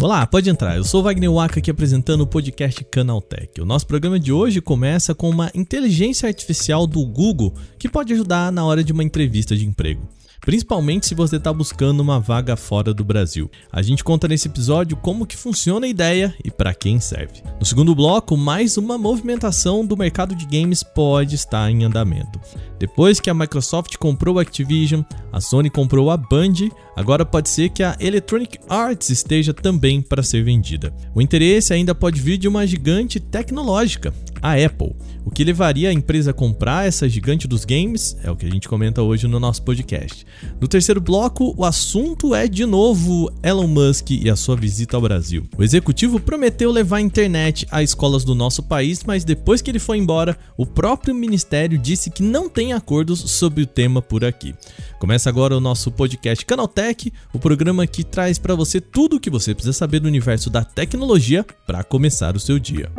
Olá, pode entrar. Eu sou Wagner Waka aqui apresentando o podcast Canaltech. O nosso programa de hoje começa com uma inteligência artificial do Google que pode ajudar na hora de uma entrevista de emprego principalmente se você está buscando uma vaga fora do Brasil. A gente conta nesse episódio como que funciona a ideia e para quem serve. No segundo bloco, mais uma movimentação do mercado de games pode estar em andamento. Depois que a Microsoft comprou a Activision, a Sony comprou a Band, agora pode ser que a Electronic Arts esteja também para ser vendida. O interesse ainda pode vir de uma gigante tecnológica, a Apple. O que levaria a empresa a comprar essa gigante dos games é o que a gente comenta hoje no nosso podcast. No terceiro bloco, o assunto é de novo Elon Musk e a sua visita ao Brasil. O executivo prometeu levar a internet a escolas do nosso país, mas depois que ele foi embora, o próprio ministério disse que não tem acordos sobre o tema por aqui. Começa agora o nosso podcast Canaltech, o programa que traz para você tudo o que você precisa saber do universo da tecnologia para começar o seu dia.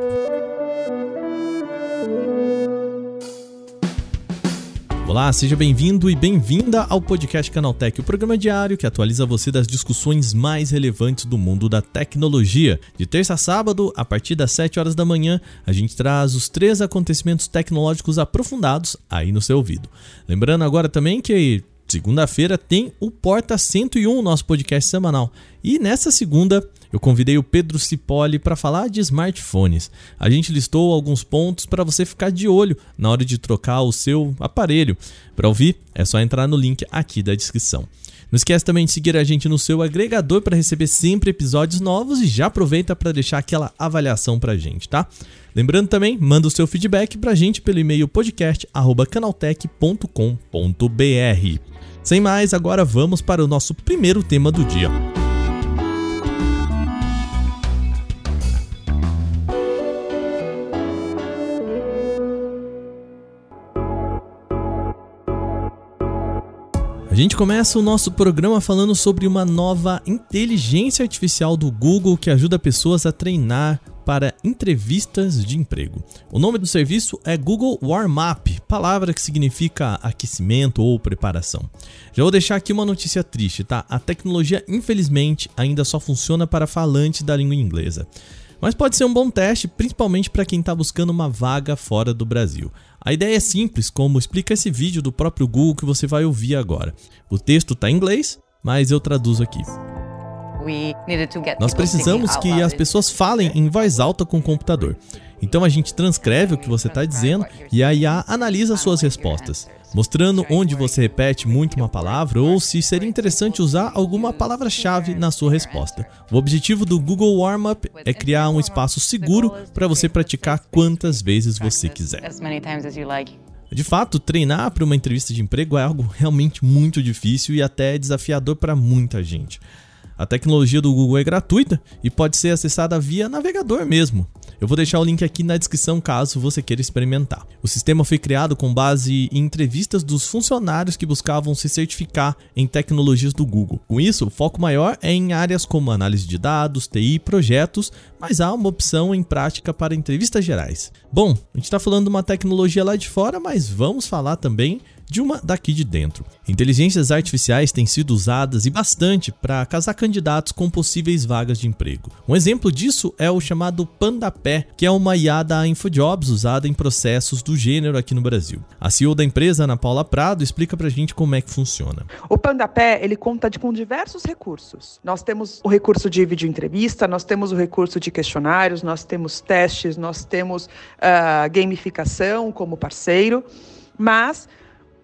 Olá, seja bem-vindo e bem-vinda ao podcast Canaltech, o programa diário que atualiza você das discussões mais relevantes do mundo da tecnologia. De terça a sábado, a partir das 7 horas da manhã, a gente traz os três acontecimentos tecnológicos aprofundados aí no seu ouvido. Lembrando agora também que segunda-feira tem o Porta 101, nosso podcast semanal. E nessa segunda, eu convidei o Pedro Cipoli para falar de smartphones. A gente listou alguns pontos para você ficar de olho na hora de trocar o seu aparelho. Para ouvir, é só entrar no link aqui da descrição. Não esquece também de seguir a gente no seu agregador para receber sempre episódios novos e já aproveita para deixar aquela avaliação para a gente, tá? Lembrando também, manda o seu feedback para a gente pelo e-mail podcast@canaltech.com.br. Sem mais, agora vamos para o nosso primeiro tema do dia. A gente começa o nosso programa falando sobre uma nova inteligência artificial do Google que ajuda pessoas a treinar para entrevistas de emprego. O nome do serviço é Google Warm Up, palavra que significa aquecimento ou preparação. Já vou deixar aqui uma notícia triste, tá? A tecnologia, infelizmente, ainda só funciona para falantes da língua inglesa. Mas pode ser um bom teste, principalmente para quem está buscando uma vaga fora do Brasil. A ideia é simples, como explica esse vídeo do próprio Google que você vai ouvir agora. O texto está em inglês, mas eu traduzo aqui. Nós precisamos que as pessoas falem em voz alta com o computador. Então a gente transcreve o que você está dizendo e a IA analisa suas respostas, mostrando onde você repete muito uma palavra ou se seria interessante usar alguma palavra-chave na sua resposta. O objetivo do Google Warm-Up é criar um espaço seguro para você praticar quantas vezes você quiser. De fato, treinar para uma entrevista de emprego é algo realmente muito difícil e até desafiador para muita gente. A tecnologia do Google é gratuita e pode ser acessada via navegador mesmo. Eu vou deixar o link aqui na descrição caso você queira experimentar. O sistema foi criado com base em entrevistas dos funcionários que buscavam se certificar em tecnologias do Google. Com isso, o foco maior é em áreas como análise de dados, TI projetos, mas há uma opção em prática para entrevistas gerais. Bom, a gente está falando de uma tecnologia lá de fora, mas vamos falar também de uma daqui de dentro. Inteligências artificiais têm sido usadas e bastante para casar candidatos com possíveis vagas de emprego. Um exemplo disso é o chamado PandaPé, que é uma IA da InfoJobs usada em processos do gênero aqui no Brasil. A CEO da empresa, Ana Paula Prado, explica pra gente como é que funciona. O PandaPé, ele conta de, com diversos recursos. Nós temos o recurso de vídeo entrevista, nós temos o recurso de questionários, nós temos testes, nós temos uh, gamificação como parceiro, mas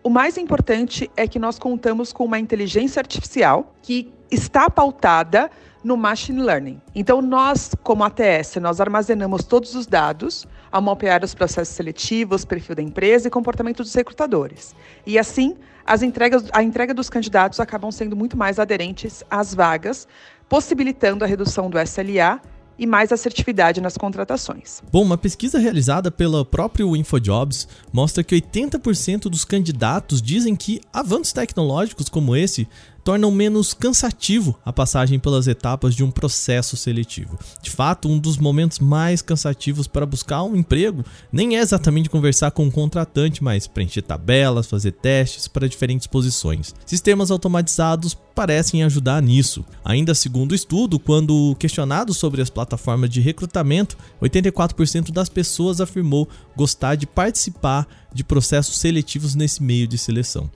o mais importante é que nós contamos com uma inteligência artificial que está pautada no machine learning. Então nós, como ATS, nós armazenamos todos os dados ao mapear os processos seletivos, perfil da empresa e comportamento dos recrutadores. E assim, as entregas, a entrega dos candidatos acabam sendo muito mais aderentes às vagas, possibilitando a redução do SLA e mais assertividade nas contratações. Bom, uma pesquisa realizada pelo próprio InfoJobs mostra que 80% dos candidatos dizem que avanços tecnológicos como esse tornam menos cansativo a passagem pelas etapas de um processo seletivo. De fato, um dos momentos mais cansativos para buscar um emprego nem é exatamente conversar com um contratante, mas preencher tabelas, fazer testes para diferentes posições. Sistemas automatizados parecem ajudar nisso. Ainda segundo o estudo, quando questionado sobre as plataformas de recrutamento, 84% das pessoas afirmou gostar de participar de processos seletivos nesse meio de seleção.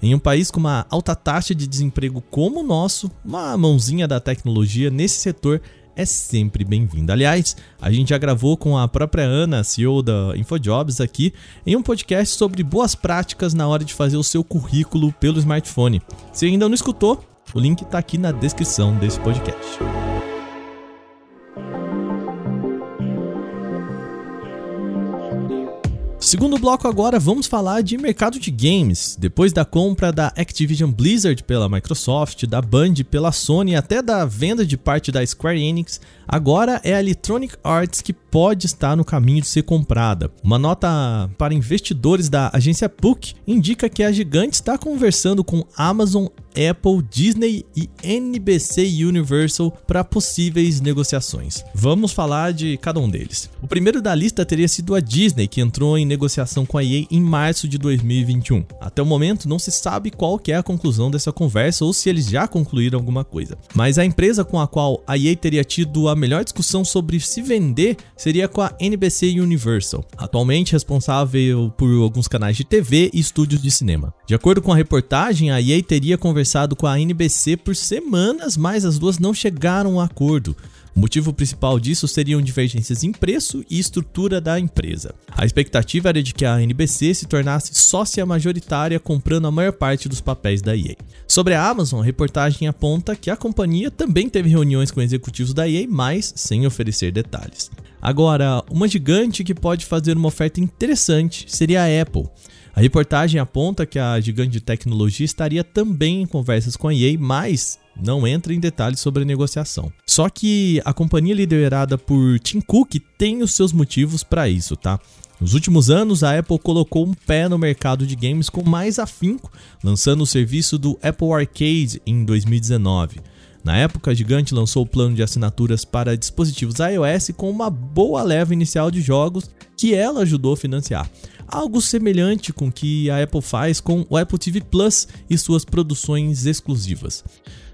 Em um país com uma alta taxa de desemprego como o nosso, uma mãozinha da tecnologia nesse setor é sempre bem-vinda. Aliás, a gente já gravou com a própria Ana, CEO da InfoJobs, aqui em um podcast sobre boas práticas na hora de fazer o seu currículo pelo smartphone. Se ainda não escutou, o link está aqui na descrição desse podcast. Segundo bloco agora, vamos falar de mercado de games. Depois da compra da Activision Blizzard pela Microsoft, da Band pela Sony e até da venda de parte da Square Enix, agora é a Electronic Arts que pode estar no caminho de ser comprada. Uma nota para investidores da agência PUC indica que a gigante está conversando com Amazon, Apple, Disney e NBC Universal para possíveis negociações. Vamos falar de cada um deles. O primeiro da lista teria sido a Disney, que entrou em negociação com a EA em março de 2021. Até o momento não se sabe qual é a conclusão dessa conversa ou se eles já concluíram alguma coisa. Mas a empresa com a qual a EA teria tido a melhor discussão sobre se vender seria com a NBC Universal, atualmente responsável por alguns canais de TV e estúdios de cinema. De acordo com a reportagem, a EA teria conversado com a NBC por semanas, mas as duas não chegaram a acordo. O motivo principal disso seriam divergências em preço e estrutura da empresa. A expectativa era de que a NBC se tornasse sócia majoritária comprando a maior parte dos papéis da EA. Sobre a Amazon, a reportagem aponta que a companhia também teve reuniões com executivos da EA, mas sem oferecer detalhes. Agora, uma gigante que pode fazer uma oferta interessante seria a Apple. A reportagem aponta que a gigante de tecnologia estaria também em conversas com a EA, mas não entra em detalhes sobre a negociação. Só que a companhia liderada por Tim Cook tem os seus motivos para isso, tá? Nos últimos anos, a Apple colocou um pé no mercado de games com mais afinco, lançando o serviço do Apple Arcade em 2019. Na época, a gigante lançou o plano de assinaturas para dispositivos iOS com uma boa leva inicial de jogos que ela ajudou a financiar. Algo semelhante com o que a Apple faz com o Apple TV Plus e suas produções exclusivas.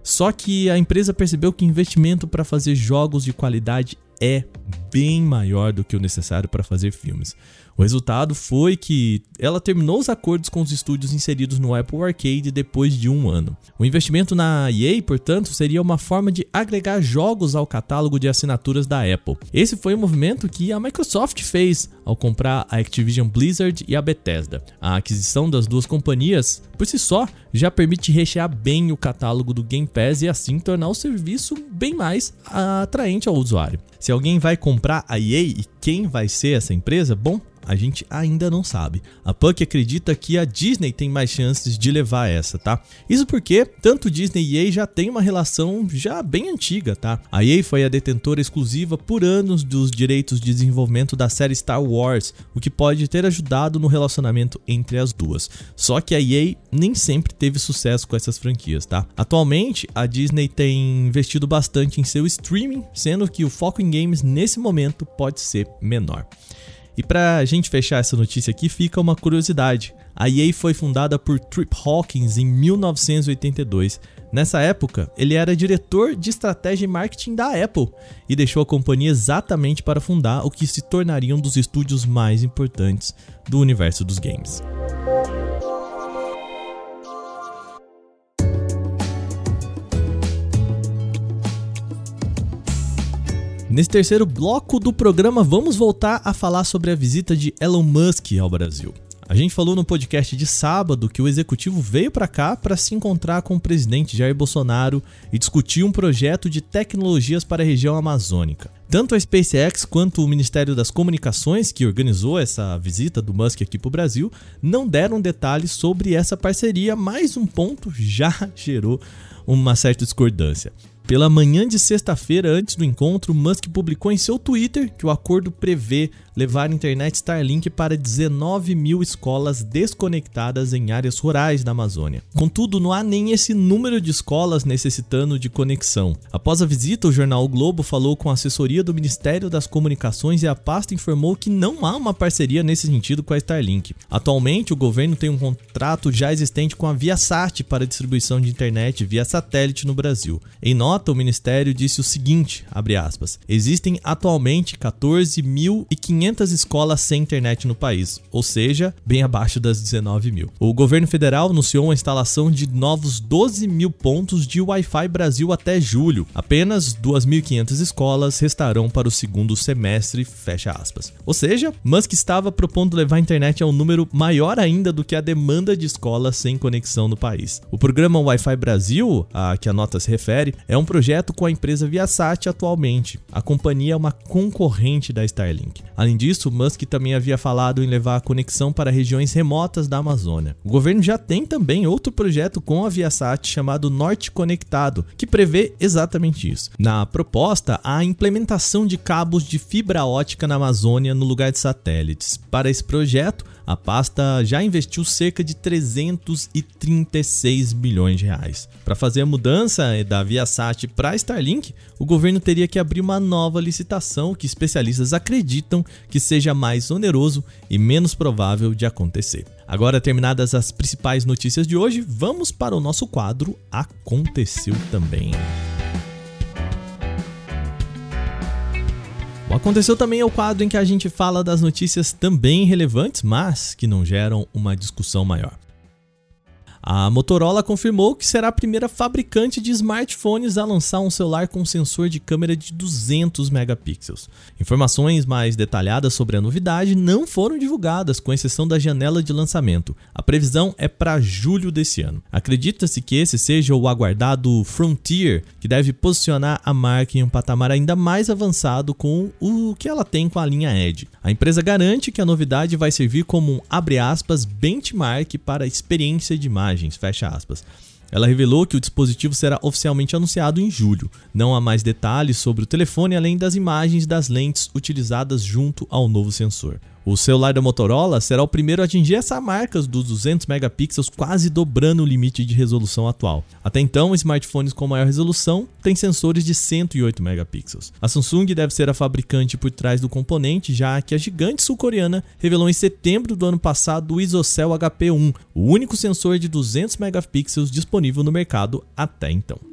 Só que a empresa percebeu que investimento para fazer jogos de qualidade é bem maior do que o necessário para fazer filmes. O resultado foi que ela terminou os acordos com os estúdios inseridos no Apple Arcade depois de um ano. O investimento na EA, portanto, seria uma forma de agregar jogos ao catálogo de assinaturas da Apple. Esse foi o movimento que a Microsoft fez ao comprar a Activision Blizzard e a Bethesda. A aquisição das duas companhias, por si só, já permite rechear bem o catálogo do Game Pass e assim tornar o serviço bem mais atraente ao usuário. Se alguém vai comprar a EA e quem vai ser essa empresa, bom, a gente ainda não sabe. A Puck acredita que a Disney tem mais chances de levar essa, tá? Isso porque tanto Disney e EA já tem uma relação já bem antiga, tá? A EA foi a detentora exclusiva por anos dos direitos de desenvolvimento da série Star Wars, o que pode ter ajudado no relacionamento entre as duas. Só que a EA nem sempre teve sucesso com essas franquias, tá? Atualmente, a Disney tem investido bastante em seu streaming, sendo que o foco em games nesse momento pode ser menor. E pra gente fechar essa notícia aqui, fica uma curiosidade. A EA foi fundada por Trip Hawkins em 1982. Nessa época, ele era diretor de estratégia e marketing da Apple e deixou a companhia exatamente para fundar o que se tornaria um dos estúdios mais importantes do universo dos games. Nesse terceiro bloco do programa, vamos voltar a falar sobre a visita de Elon Musk ao Brasil. A gente falou no podcast de sábado que o executivo veio para cá para se encontrar com o presidente Jair Bolsonaro e discutir um projeto de tecnologias para a região amazônica. Tanto a SpaceX quanto o Ministério das Comunicações, que organizou essa visita do Musk aqui para o Brasil, não deram detalhes sobre essa parceria, mas um ponto já gerou uma certa discordância. Pela manhã de sexta-feira, antes do encontro, Musk publicou em seu Twitter que o acordo prevê levar a internet Starlink para 19 mil escolas desconectadas em áreas rurais da Amazônia. Contudo, não há nem esse número de escolas necessitando de conexão. Após a visita, o jornal o Globo falou com a assessoria do Ministério das Comunicações e a pasta informou que não há uma parceria nesse sentido com a Starlink. Atualmente, o governo tem um contrato já existente com a Viasat para distribuição de internet via satélite no Brasil. Em nota, o ministério disse o seguinte, aspas, existem atualmente 14.500 500 escolas sem internet no país, ou seja, bem abaixo das 19 mil. O governo federal anunciou a instalação de novos 12 mil pontos de Wi-Fi Brasil até julho. Apenas 2.500 escolas restarão para o segundo semestre, fecha aspas. Ou seja, Musk estava propondo levar a internet a um número maior ainda do que a demanda de escolas sem conexão no país. O programa Wi-Fi Brasil, a que a nota se refere, é um projeto com a empresa Viasat atualmente. A companhia é uma concorrente da Starlink. Além disso, Musk também havia falado em levar a conexão para regiões remotas da Amazônia. O governo já tem também outro projeto com a Viasat chamado Norte Conectado, que prevê exatamente isso. Na proposta, há a implementação de cabos de fibra ótica na Amazônia no lugar de satélites. Para esse projeto, a pasta já investiu cerca de 336 bilhões de reais. Para fazer a mudança da Viasat para Starlink, o governo teria que abrir uma nova licitação que especialistas acreditam que seja mais oneroso e menos provável de acontecer. Agora terminadas as principais notícias de hoje, vamos para o nosso quadro Aconteceu também. Aconteceu também o quadro em que a gente fala das notícias também relevantes, mas que não geram uma discussão maior. A Motorola confirmou que será a primeira fabricante de smartphones a lançar um celular com sensor de câmera de 200 megapixels. Informações mais detalhadas sobre a novidade não foram divulgadas, com exceção da janela de lançamento. A previsão é para julho desse ano. Acredita-se que esse seja o aguardado Frontier, que deve posicionar a marca em um patamar ainda mais avançado com o que ela tem com a linha Edge. A empresa garante que a novidade vai servir como um aspas benchmark para a experiência de imagem imagens, fecha aspas. Ela revelou que o dispositivo será oficialmente anunciado em julho. Não há mais detalhes sobre o telefone além das imagens das lentes utilizadas junto ao novo sensor. O celular da Motorola será o primeiro a atingir essa marca dos 200 megapixels, quase dobrando o limite de resolução atual. Até então, smartphones com maior resolução têm sensores de 108 megapixels. A Samsung deve ser a fabricante por trás do componente, já que a gigante sul-coreana revelou em setembro do ano passado o ISOCELL HP1, o único sensor de 200 megapixels disponível no mercado até então.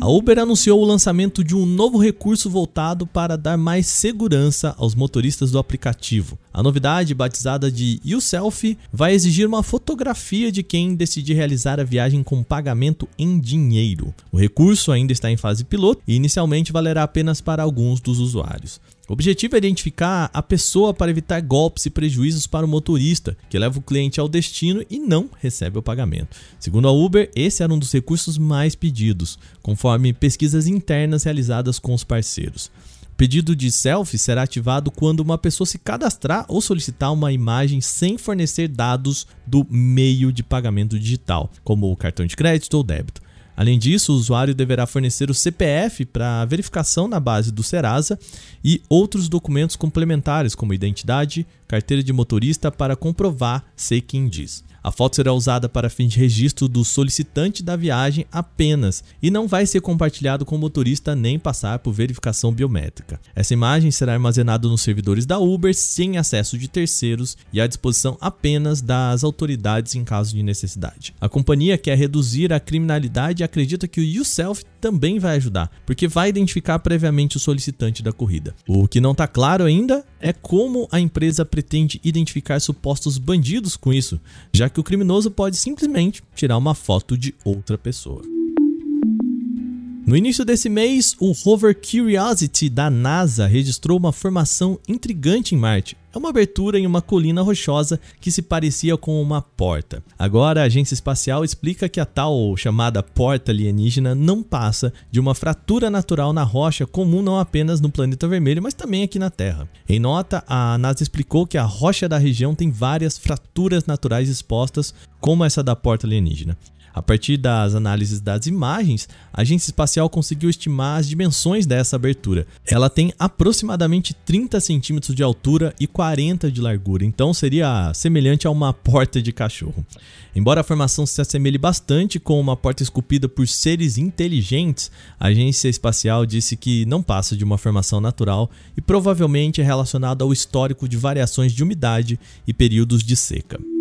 A Uber anunciou o lançamento de um novo recurso voltado para dar mais segurança aos motoristas do aplicativo. A novidade, batizada de YouSelf, vai exigir uma fotografia de quem decidir realizar a viagem com pagamento em dinheiro. O recurso ainda está em fase piloto e inicialmente valerá apenas para alguns dos usuários. O objetivo é identificar a pessoa para evitar golpes e prejuízos para o motorista, que leva o cliente ao destino e não recebe o pagamento. Segundo a Uber, esse era um dos recursos mais pedidos, conforme pesquisas internas realizadas com os parceiros. O pedido de selfie será ativado quando uma pessoa se cadastrar ou solicitar uma imagem sem fornecer dados do meio de pagamento digital, como o cartão de crédito ou débito. Além disso, o usuário deverá fornecer o CPF para verificação na base do Serasa e outros documentos complementares, como identidade, carteira de motorista, para comprovar ser quem diz. A foto será usada para fim de registro do solicitante da viagem apenas e não vai ser compartilhado com o motorista nem passar por verificação biométrica. Essa imagem será armazenada nos servidores da Uber sem acesso de terceiros e à disposição apenas das autoridades em caso de necessidade. A companhia quer reduzir a criminalidade e acredita que o YouSelf também vai ajudar, porque vai identificar previamente o solicitante da corrida. O que não está claro ainda é como a empresa pretende identificar supostos bandidos com isso, já que o criminoso pode simplesmente tirar uma foto de outra pessoa. No início desse mês, o rover Curiosity da NASA registrou uma formação intrigante em Marte. É uma abertura em uma colina rochosa que se parecia com uma porta. Agora, a agência espacial explica que a tal chamada porta alienígena não passa de uma fratura natural na rocha comum não apenas no planeta vermelho, mas também aqui na Terra. Em nota, a NASA explicou que a rocha da região tem várias fraturas naturais expostas, como essa da porta alienígena. A partir das análises das imagens, a agência espacial conseguiu estimar as dimensões dessa abertura. Ela tem aproximadamente 30 centímetros de altura e 40 de largura, então seria semelhante a uma porta de cachorro. Embora a formação se assemelhe bastante com uma porta esculpida por seres inteligentes, a agência espacial disse que não passa de uma formação natural e provavelmente é relacionada ao histórico de variações de umidade e períodos de seca.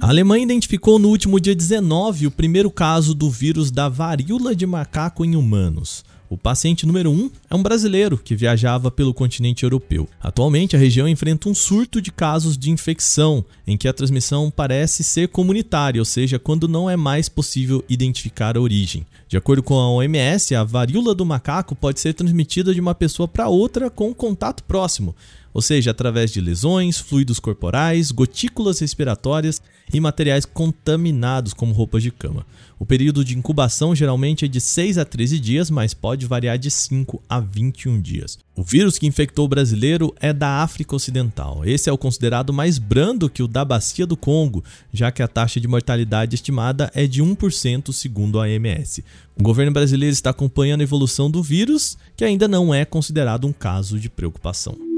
A Alemanha identificou no último dia 19 o primeiro caso do vírus da varíola de macaco em humanos. O paciente número 1 um é um brasileiro que viajava pelo continente europeu. Atualmente, a região enfrenta um surto de casos de infecção, em que a transmissão parece ser comunitária, ou seja, quando não é mais possível identificar a origem. De acordo com a OMS, a varíola do macaco pode ser transmitida de uma pessoa para outra com contato próximo, ou seja, através de lesões, fluidos corporais, gotículas respiratórias e materiais contaminados, como roupas de cama. O período de incubação geralmente é de 6 a 13 dias, mas pode variar de 5 a 21 dias. O vírus que infectou o brasileiro é da África Ocidental. Esse é o considerado mais brando que o da Bacia do Congo, já que a taxa de mortalidade estimada é de 1%, segundo a OMS. O governo brasileiro está acompanhando a evolução do vírus, que ainda não é considerado um caso de preocupação.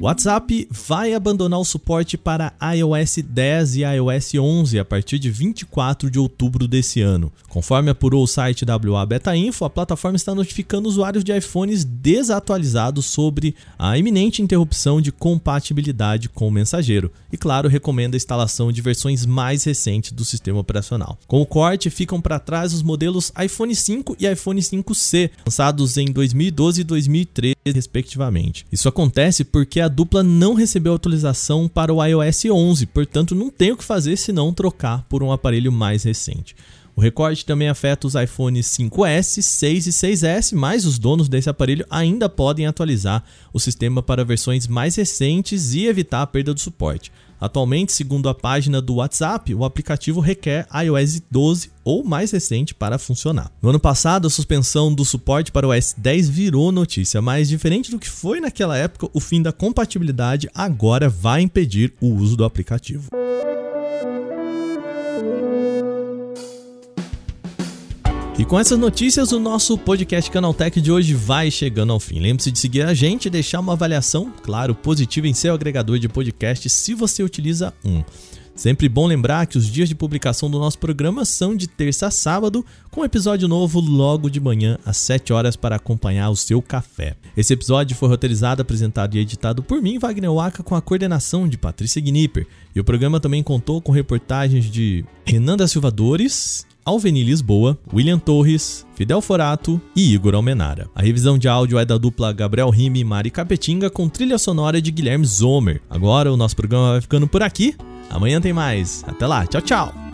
WhatsApp vai abandonar o suporte para iOS 10 e iOS 11 a partir de 24 de outubro desse ano. Conforme apurou o site WA Beta Info, a plataforma está notificando usuários de iPhones desatualizados sobre a iminente interrupção de compatibilidade com o mensageiro e, claro, recomenda a instalação de versões mais recentes do sistema operacional. Com o corte, ficam para trás os modelos iPhone 5 e iPhone 5C, lançados em 2012 e 2013, respectivamente. Isso acontece porque a dupla não recebeu atualização para o iOS 11, portanto não tem o que fazer senão trocar por um aparelho mais recente. O recorte também afeta os iPhones 5S, 6 e 6S, mas os donos desse aparelho ainda podem atualizar o sistema para versões mais recentes e evitar a perda do suporte. Atualmente, segundo a página do WhatsApp, o aplicativo requer iOS 12 ou mais recente para funcionar. No ano passado, a suspensão do suporte para o OS 10 virou notícia, mas diferente do que foi naquela época, o fim da compatibilidade agora vai impedir o uso do aplicativo. E com essas notícias, o nosso podcast Canaltech de hoje vai chegando ao fim. Lembre-se de seguir a gente e deixar uma avaliação, claro, positiva em seu agregador de podcast se você utiliza um. Sempre bom lembrar que os dias de publicação do nosso programa são de terça a sábado, com episódio novo logo de manhã às 7 horas para acompanhar o seu café. Esse episódio foi roteirizado, apresentado e editado por mim, Wagner Waka, com a coordenação de Patrícia Gnipper. E o programa também contou com reportagens de Renan da Silva Dores Alveni Lisboa, William Torres, Fidel Forato e Igor Almenara. A revisão de áudio é da dupla Gabriel Rime e Mari Capetinga com trilha sonora de Guilherme Zomer. Agora o nosso programa vai ficando por aqui. Amanhã tem mais. Até lá. Tchau, tchau.